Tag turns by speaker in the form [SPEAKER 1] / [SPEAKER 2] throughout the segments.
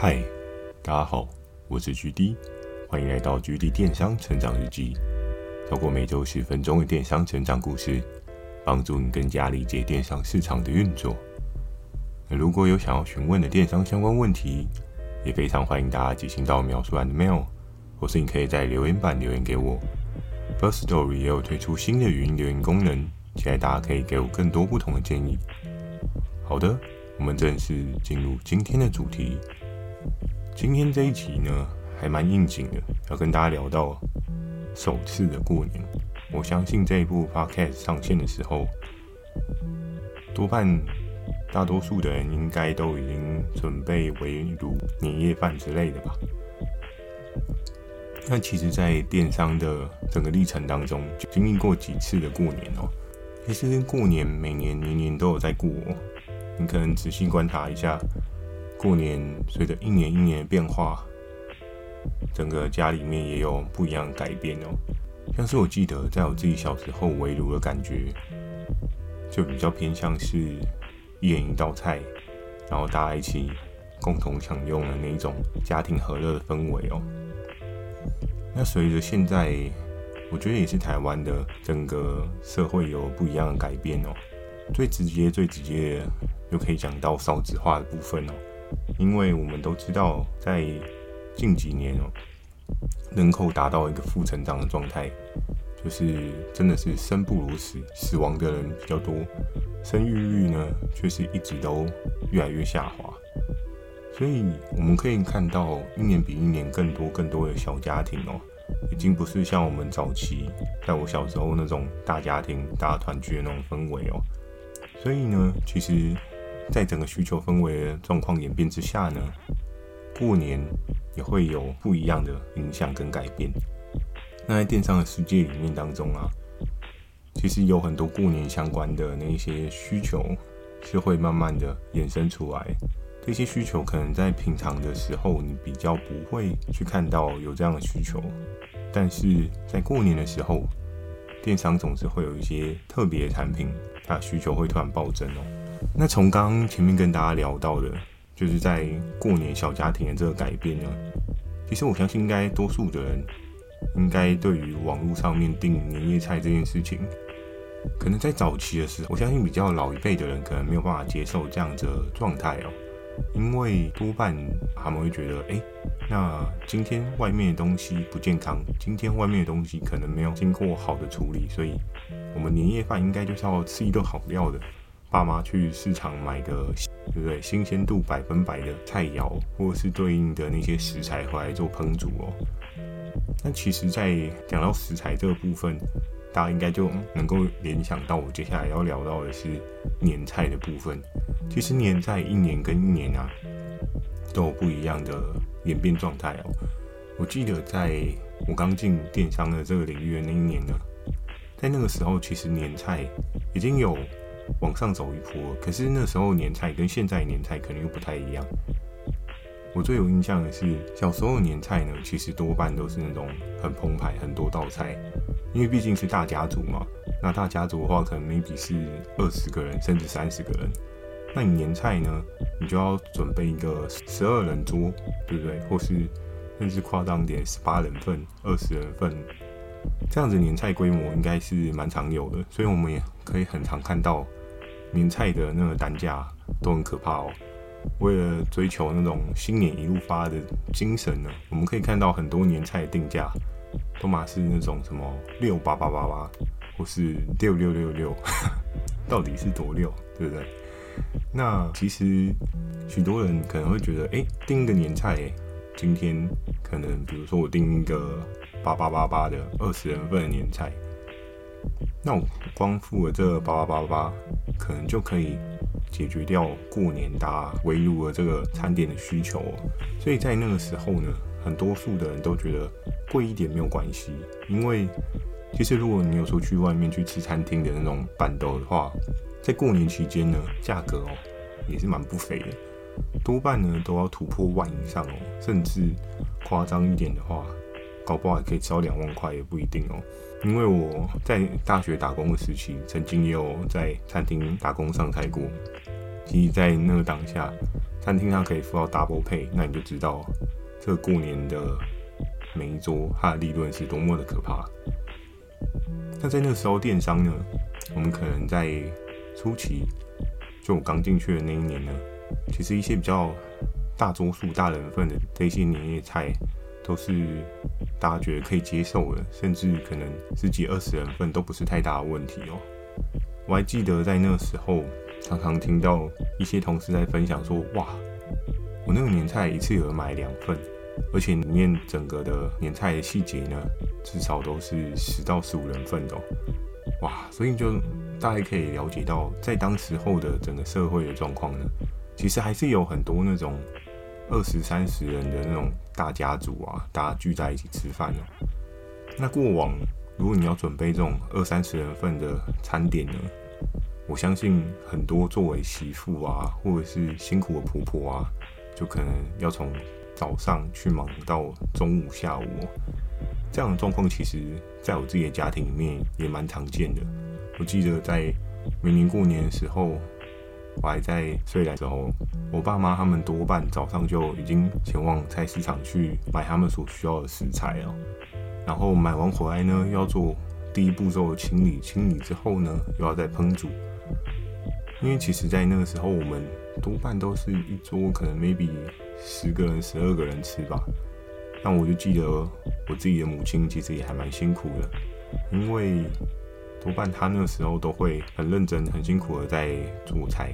[SPEAKER 1] 嗨，大家好，我是 GD，欢迎来到 GD 电商成长日记。透过每周十分钟的电商成长故事，帮助你更加理解电商市场的运作。如果有想要询问的电商相关问题，也非常欢迎大家寄信到描述栏的 mail，或是你可以在留言板留言给我。Firstory 也有推出新的语音留言功能，期待大家可以给我更多不同的建议。好的，我们正式进入今天的主题。今天这一集呢，还蛮应景的，要跟大家聊到首次的过年。我相信这一部 podcast 上线的时候，多半大多数的人应该都已经准备围炉年夜饭之类的吧。那其实，在电商的整个历程当中，就经历过几次的过年哦。其实过年每年年年都有在过，你可能仔细观察一下。过年随着一年一年的变化，整个家里面也有不一样的改变哦。像是我记得在我自己小时候围炉的感觉，就比较偏向是一人一道菜，然后大家一起共同享用的那种家庭和乐的氛围哦。那随着现在，我觉得也是台湾的整个社会有不一样的改变哦。最直接、最直接的，就可以讲到少子化的部分哦。因为我们都知道，在近几年哦，人口达到一个负成长的状态，就是真的是生不如死，死亡的人比较多，生育率呢却是一直都越来越下滑。所以我们可以看到，一年比一年更多更多的小家庭哦，已经不是像我们早期在我小时候那种大家庭大团聚的那种氛围哦。所以呢，其实。在整个需求氛围的状况演变之下呢，过年也会有不一样的影响跟改变。那在电商的世界里面当中啊，其实有很多过年相关的那一些需求是会慢慢的衍生出来。这些需求可能在平常的时候你比较不会去看到有这样的需求，但是在过年的时候，电商总是会有一些特别的产品，它需求会突然暴增哦。那从刚刚前面跟大家聊到的，就是在过年小家庭的这个改变呢，其实我相信应该多数的人，应该对于网络上面订年夜菜这件事情，可能在早期的时候，我相信比较老一辈的人可能没有办法接受这样的状态哦，因为多半他们会觉得，哎，那今天外面的东西不健康，今天外面的东西可能没有经过好的处理，所以我们年夜饭应该就是要吃一顿好料的。爸妈去市场买个，对不对？新鲜度百分百的菜肴，或者是对应的那些食材回来做烹煮哦。那其实，在讲到食材这个部分，大家应该就能够联想到我接下来要聊到的是年菜的部分。其实年菜一年跟一年啊，都有不一样的演变状态哦。我记得在我刚进电商的这个领域的那一年呢，在那个时候，其实年菜已经有。往上走一波，可是那时候年菜跟现在年菜可能又不太一样。我最有印象的是小时候年菜呢，其实多半都是那种很澎湃、很多道菜，因为毕竟是大家族嘛。那大家族的话，可能 maybe 是二十个人甚至三十个人。那你年菜呢，你就要准备一个十二人桌，对不对？或是甚至夸张点，十八人份、二十人份。这样子年菜规模应该是蛮常有的，所以我们也可以很常看到。年菜的那个单价都很可怕哦。为了追求那种新年一路发的精神呢，我们可以看到很多年菜的定价都嘛是那种什么六八八八八，或是六六六六，到底是多六，对不对？那其实许多人可能会觉得，哎，订一个年菜，今天可能比如说我订一个八八八八的二十人份的年菜。那我光付了这八八八八，可能就可以解决掉过年大家围炉的这个餐点的需求。所以在那个时候呢，很多数的人都觉得贵一点没有关系，因为其实如果你有出去外面去吃餐厅的那种板豆的话，在过年期间呢，价格哦也是蛮不菲的，多半呢都要突破万以上哦，甚至夸张一点的话，搞不好还可以超两万块也不一定哦。因为我在大学打工的时期，曾经也有在餐厅打工上菜过。其实，在那个当下，餐厅它可以付到 double pay，那你就知道这过年的每一桌它的利润是多么的可怕。那在那个时候，电商呢，我们可能在初期，就我刚进去的那一年呢，其实一些比较大多数大人份的这些年夜菜，都是大家觉得可以接受的，甚至可能十几二十人份都不是太大的问题哦。我还记得在那个时候，常常听到一些同事在分享说：“哇，我那个年菜一次有人买两份。”而且里面整个的年菜的细节呢，至少都是十到十五人份的，哇！所以就大家可以了解到，在当时候的整个社会的状况呢，其实还是有很多那种二十三十人的那种大家族啊，大家聚在一起吃饭喔。那过往如果你要准备这种二三十人份的餐点呢，我相信很多作为媳妇啊，或者是辛苦的婆婆啊，就可能要从早上去忙到中午、下午，这样的状况，其实在我自己的家庭里面也蛮常见的。我记得在每年过年的时候，我还在睡的时候，我爸妈他们多半早上就已经前往菜市场去买他们所需要的食材了。然后买完回来呢，要做第一步骤的清理，清理之后呢，又要再烹煮。因为其实，在那个时候，我们多半都是一桌，可能 maybe 十个人、十二个人吃吧。但我就记得我自己的母亲其实也还蛮辛苦的，因为多半她那个时候都会很认真、很辛苦的在做菜。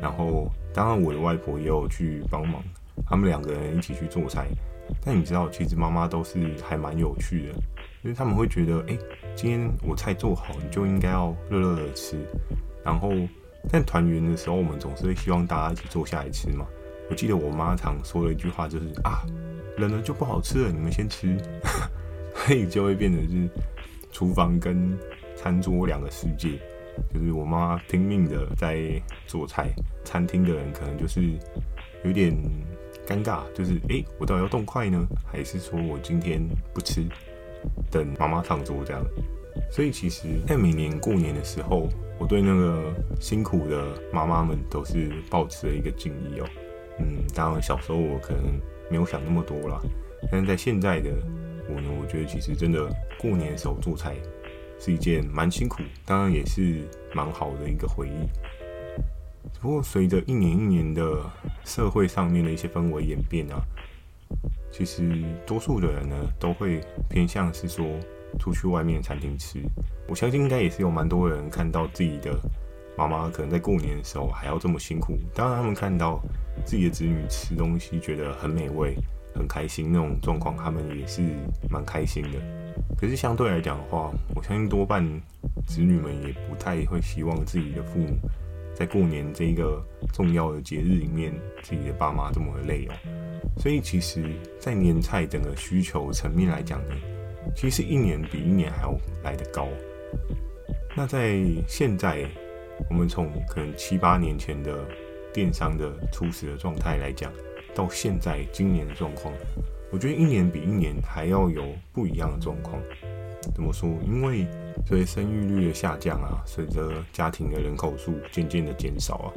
[SPEAKER 1] 然后，当然我的外婆也有去帮忙，他们两个人一起去做菜。但你知道，其实妈妈都是还蛮有趣的，因为他们会觉得，哎，今天我菜做好，你就应该要热热的吃，然后。但团圆的时候，我们总是会希望大家一起坐下来吃嘛。我记得我妈常说的一句话，就是啊，冷了就不好吃了，你们先吃。所以就会变成是厨房跟餐桌两个世界。就是我妈拼命的在做菜，餐厅的人可能就是有点尴尬，就是诶、我到底要动筷呢，还是说我今天不吃，等妈妈上桌这样。所以其实，在每年过年的时候，我对那个辛苦的妈妈们都是抱持了一个敬意哦。嗯，当然小时候我可能没有想那么多啦，但是在现在的我呢，我觉得其实真的过年的时候做菜是一件蛮辛苦，当然也是蛮好的一个回忆。不过随着一年一年的社会上面的一些氛围演变啊，其实多数的人呢都会偏向是说。出去外面餐厅吃，我相信应该也是有蛮多人看到自己的妈妈可能在过年的时候还要这么辛苦。当然，他们看到自己的子女吃东西觉得很美味、很开心那种状况，他们也是蛮开心的。可是相对来讲的话，我相信多半子女们也不太会希望自己的父母在过年这一个重要的节日里面，自己的爸妈这么的累哦。所以，其实，在年菜整个需求层面来讲呢。其实一年比一年还要来得高。那在现在，我们从可能七八年前的电商的初始的状态来讲，到现在今年的状况，我觉得一年比一年还要有不一样的状况。怎么说？因为随着生育率的下降啊，随着家庭的人口数渐渐的减少啊，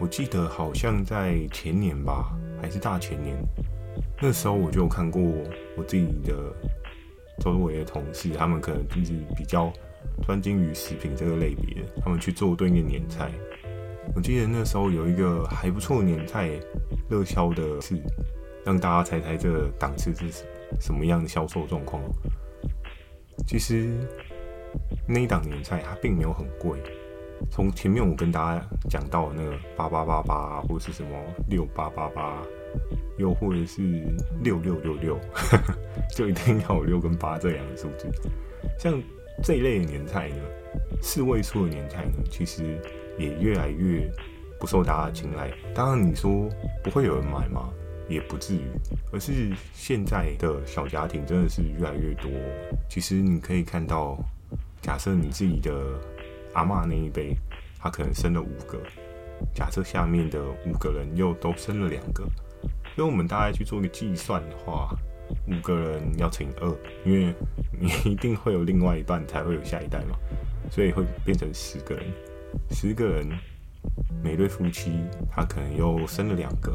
[SPEAKER 1] 我记得好像在前年吧，还是大前年。那时候我就看过我自己的周围的同事，他们可能就是比较专精于食品这个类别，他们去做对应的年菜。我记得那时候有一个还不错的年菜热销的是，让大家猜猜这档次是什么样的销售状况。其实那一档年菜它并没有很贵，从前面我跟大家讲到那个八八八八或是什么六八八八。又或者是六六六六，就一定要有六跟八这两个数字。像这一类的年菜呢，四位数的年菜呢，其实也越来越不受大家青睐。当然，你说不会有人买吗？也不至于。而是现在的小家庭真的是越来越多。其实你可以看到，假设你自己的阿嬷那一辈，他可能生了五个，假设下面的五个人又都生了两个。所以我们大概去做个计算的话，五个人要乘以二，因为你一定会有另外一半才会有下一代嘛，所以会变成十个人。十个人每对夫妻他可能又生了两个，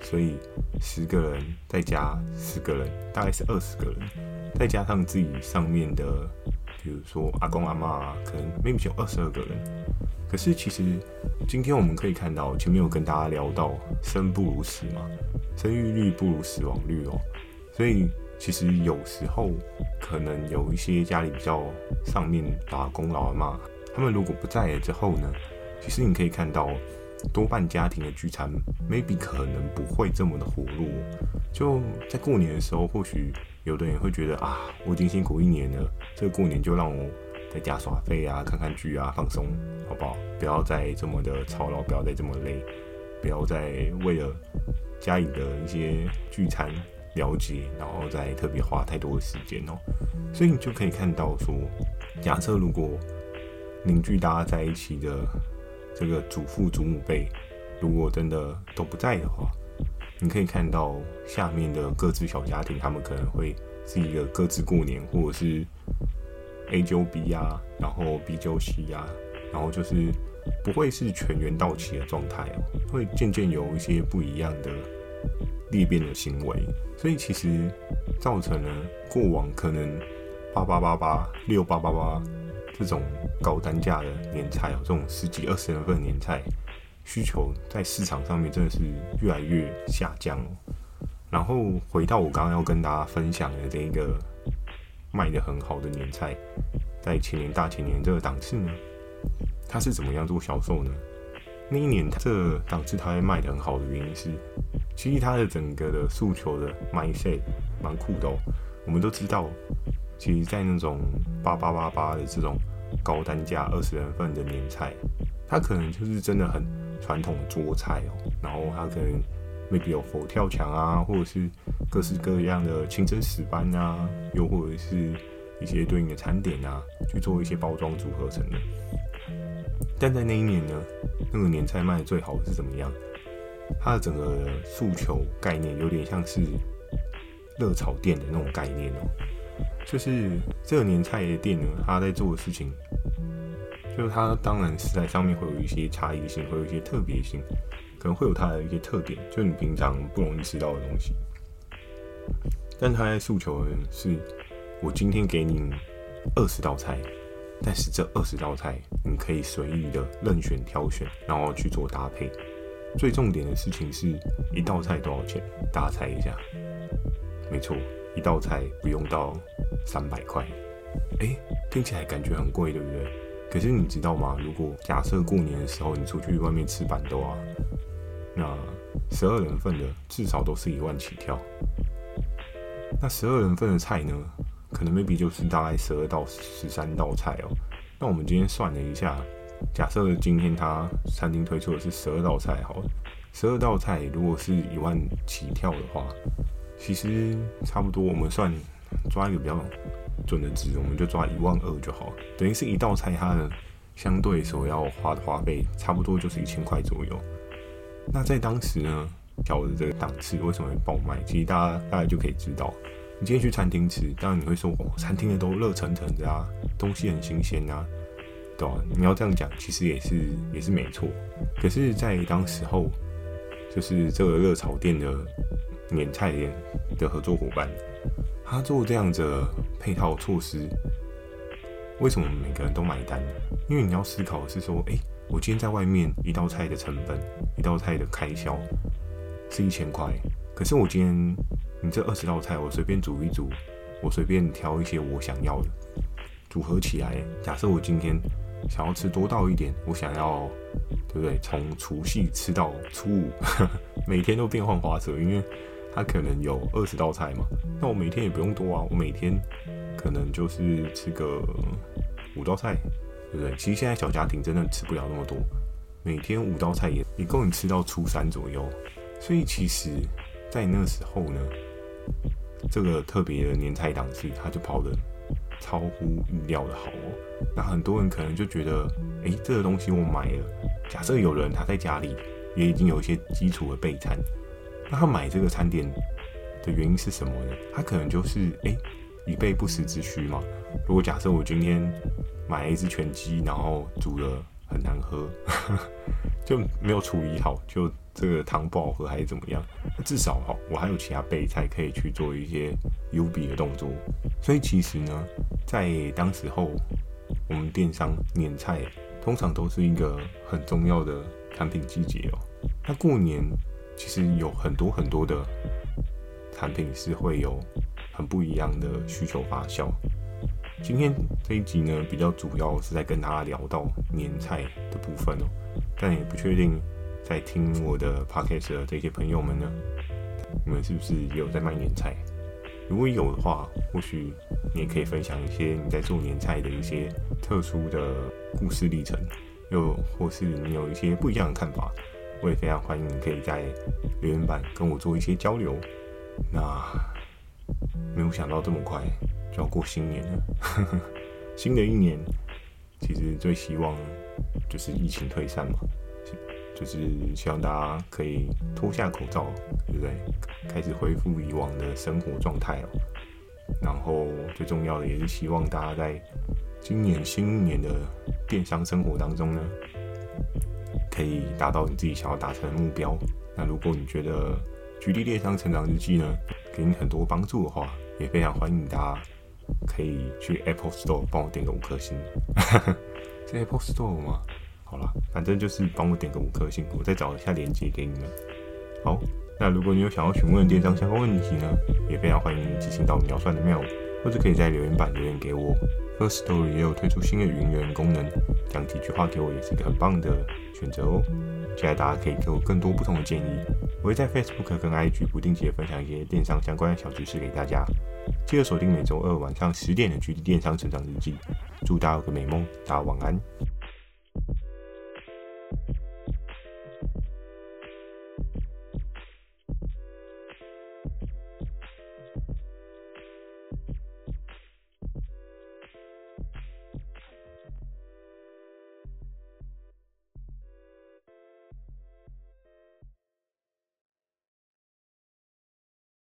[SPEAKER 1] 所以十个人再加十个人，大概是二十个人，再加上自己上面的，比如说阿公阿嬷啊，可能 maybe 有二十二个人。可是其实今天我们可以看到，前面有跟大家聊到生不如死嘛，生育率不如死亡率哦，所以其实有时候可能有一些家里比较上面打工老阿嬷，他们如果不在了之后呢，其实你可以看到多半家庭的聚餐，maybe 可能不会这么的活络。就在过年的时候，或许有的人会觉得啊，我已经辛苦一年了，这个过年就让我。在家耍废啊，看看剧啊，放松，好不好？不要再这么的操劳，不要再这么累，不要再为了家里的一些聚餐了解，然后再特别花太多的时间哦。所以你就可以看到说，假设如果凝聚大家在一起的这个祖父祖母辈，如果真的都不在的话，你可以看到下面的各自小家庭，他们可能会是一个各自过年，或者是。A 揪 B 呀，然后 B 揪 C 呀，然后就是不会是全员到齐的状态哦，会渐渐有一些不一样的裂变的行为，所以其实造成了过往可能八八八八六八八八这种高单价的年菜哦，这种十几二十人份的年菜需求在市场上面真的是越来越下降哦。然后回到我刚刚要跟大家分享的这一个。卖得很好的年菜，在前年、大前年这个档次呢，它是怎么样做销售呢？那一年这档次它会卖得很好的原因是，其实它的整个的诉求的 mindset 蛮酷的哦。我们都知道，其实，在那种八八八八的这种高单价二十人份的年菜，它可能就是真的很传统的桌菜哦，然后它可能。maybe 有佛跳墙啊，或者是各式各样的清真石斑啊，又或者是一些对应的餐点啊，去做一些包装组合成的。但在那一年呢，那个年菜卖的最好的是怎么样？它的整个诉求概念有点像是热炒店的那种概念哦，就是这个年菜的店呢，他在做的事情，就是他当然是在上面会有一些差异性，会有一些特别性。可能会有它的一些特点，就你平常不容易吃到的东西。但他在诉求的是，我今天给你二十道菜，但是这二十道菜你可以随意的任选挑选，然后去做搭配。最重点的事情是一道菜多少钱？大家猜一下。没错，一道菜不用到三百块。哎，听起来感觉很贵，对不对？可是你知道吗？如果假设过年的时候你出去外面吃板豆啊。那十二人份的至少都是一万起跳。那十二人份的菜呢，可能 maybe 就是大概十二到十三道菜哦。那我们今天算了一下，假设今天他餐厅推出的是十二道菜，好了，十二道菜如果是一万起跳的话，其实差不多我们算抓一个比较准的值，我们就抓一万二就好，等于是一道菜它的相对所要花的花费，差不多就是一千块左右。那在当时呢，小的这个档次为什么会爆卖？其实大家大概就可以知道，你今天去餐厅吃，当然你会说哦，餐厅的都热腾腾的啊，东西很新鲜啊，对吧？你要这样讲，其实也是也是没错。可是，在当时候，就是这个热炒店的免菜店的合作伙伴，他做这样的配套措施，为什么每个人都买单呢？因为你要思考的是说，哎。我今天在外面一道菜的成本，一道菜的开销是一千块。可是我今天你这二十道菜，我随便煮一煮，我随便挑一些我想要的组合起来。假设我今天想要吃多道一点，我想要对不对？从除夕吃到初五，每天都变换花色，因为它可能有二十道菜嘛。那我每天也不用多啊，我每天可能就是吃个五道菜。对不对？其实现在小家庭真的吃不了那么多，每天五道菜也也够你吃到初三左右。所以其实，在那时候呢，这个特别的年菜档次，它就跑得超乎预料的好哦。那很多人可能就觉得，哎，这个东西我买了。假设有人他在家里也已经有一些基础的备餐，那他买这个餐点的原因是什么呢？他可能就是，哎，以备不时之需嘛。如果假设我今天买了一只全鸡，然后煮了很难喝，就没有处理好，就这个汤不好喝还是怎么样？那至少哈，我还有其他备菜可以去做一些优比的动作。所以其实呢，在当时候，我们电商年菜通常都是一个很重要的产品季节哦。那过年其实有很多很多的产品是会有很不一样的需求发酵。今天这一集呢，比较主要是在跟大家聊到年菜的部分哦，但也不确定在听我的 podcast 的这些朋友们呢，你们是不是也有在卖年菜？如果有的话，或许你也可以分享一些你在做年菜的一些特殊的故事历程，又或是你有一些不一样的看法，我也非常欢迎你可以在留言板跟我做一些交流。那没有想到这么快。就要过新年了，新的一年其实最希望就是疫情退散嘛，就是希望大家可以脱下口罩，对不对？开始恢复以往的生活状态哦。然后最重要的也是希望大家在今年新一年的电商生活当中呢，可以达到你自己想要达成的目标。那如果你觉得《GD 电商成长日记》呢，给你很多帮助的话，也非常欢迎大家。可以去 Apple Store 帮我点个五颗星，是 Apple Store 吗？好了，反正就是帮我点个五颗星，我再找一下链接给你们。好，那如果你有想要询问电商相关问题呢，也非常欢迎你寄信到秒算的 mail，或者可以在留言板留言给我。First Story 也有推出新的语音功能，讲几句话给我也是一个很棒的选择哦。期待大家可以给我更多不同的建议，我会在 Facebook 跟 IG 不定期的分享一些电商相关的小知识给大家。记得锁定每周二晚上十点的《GD 电商成长日记》，祝大家有个美梦，大家晚安。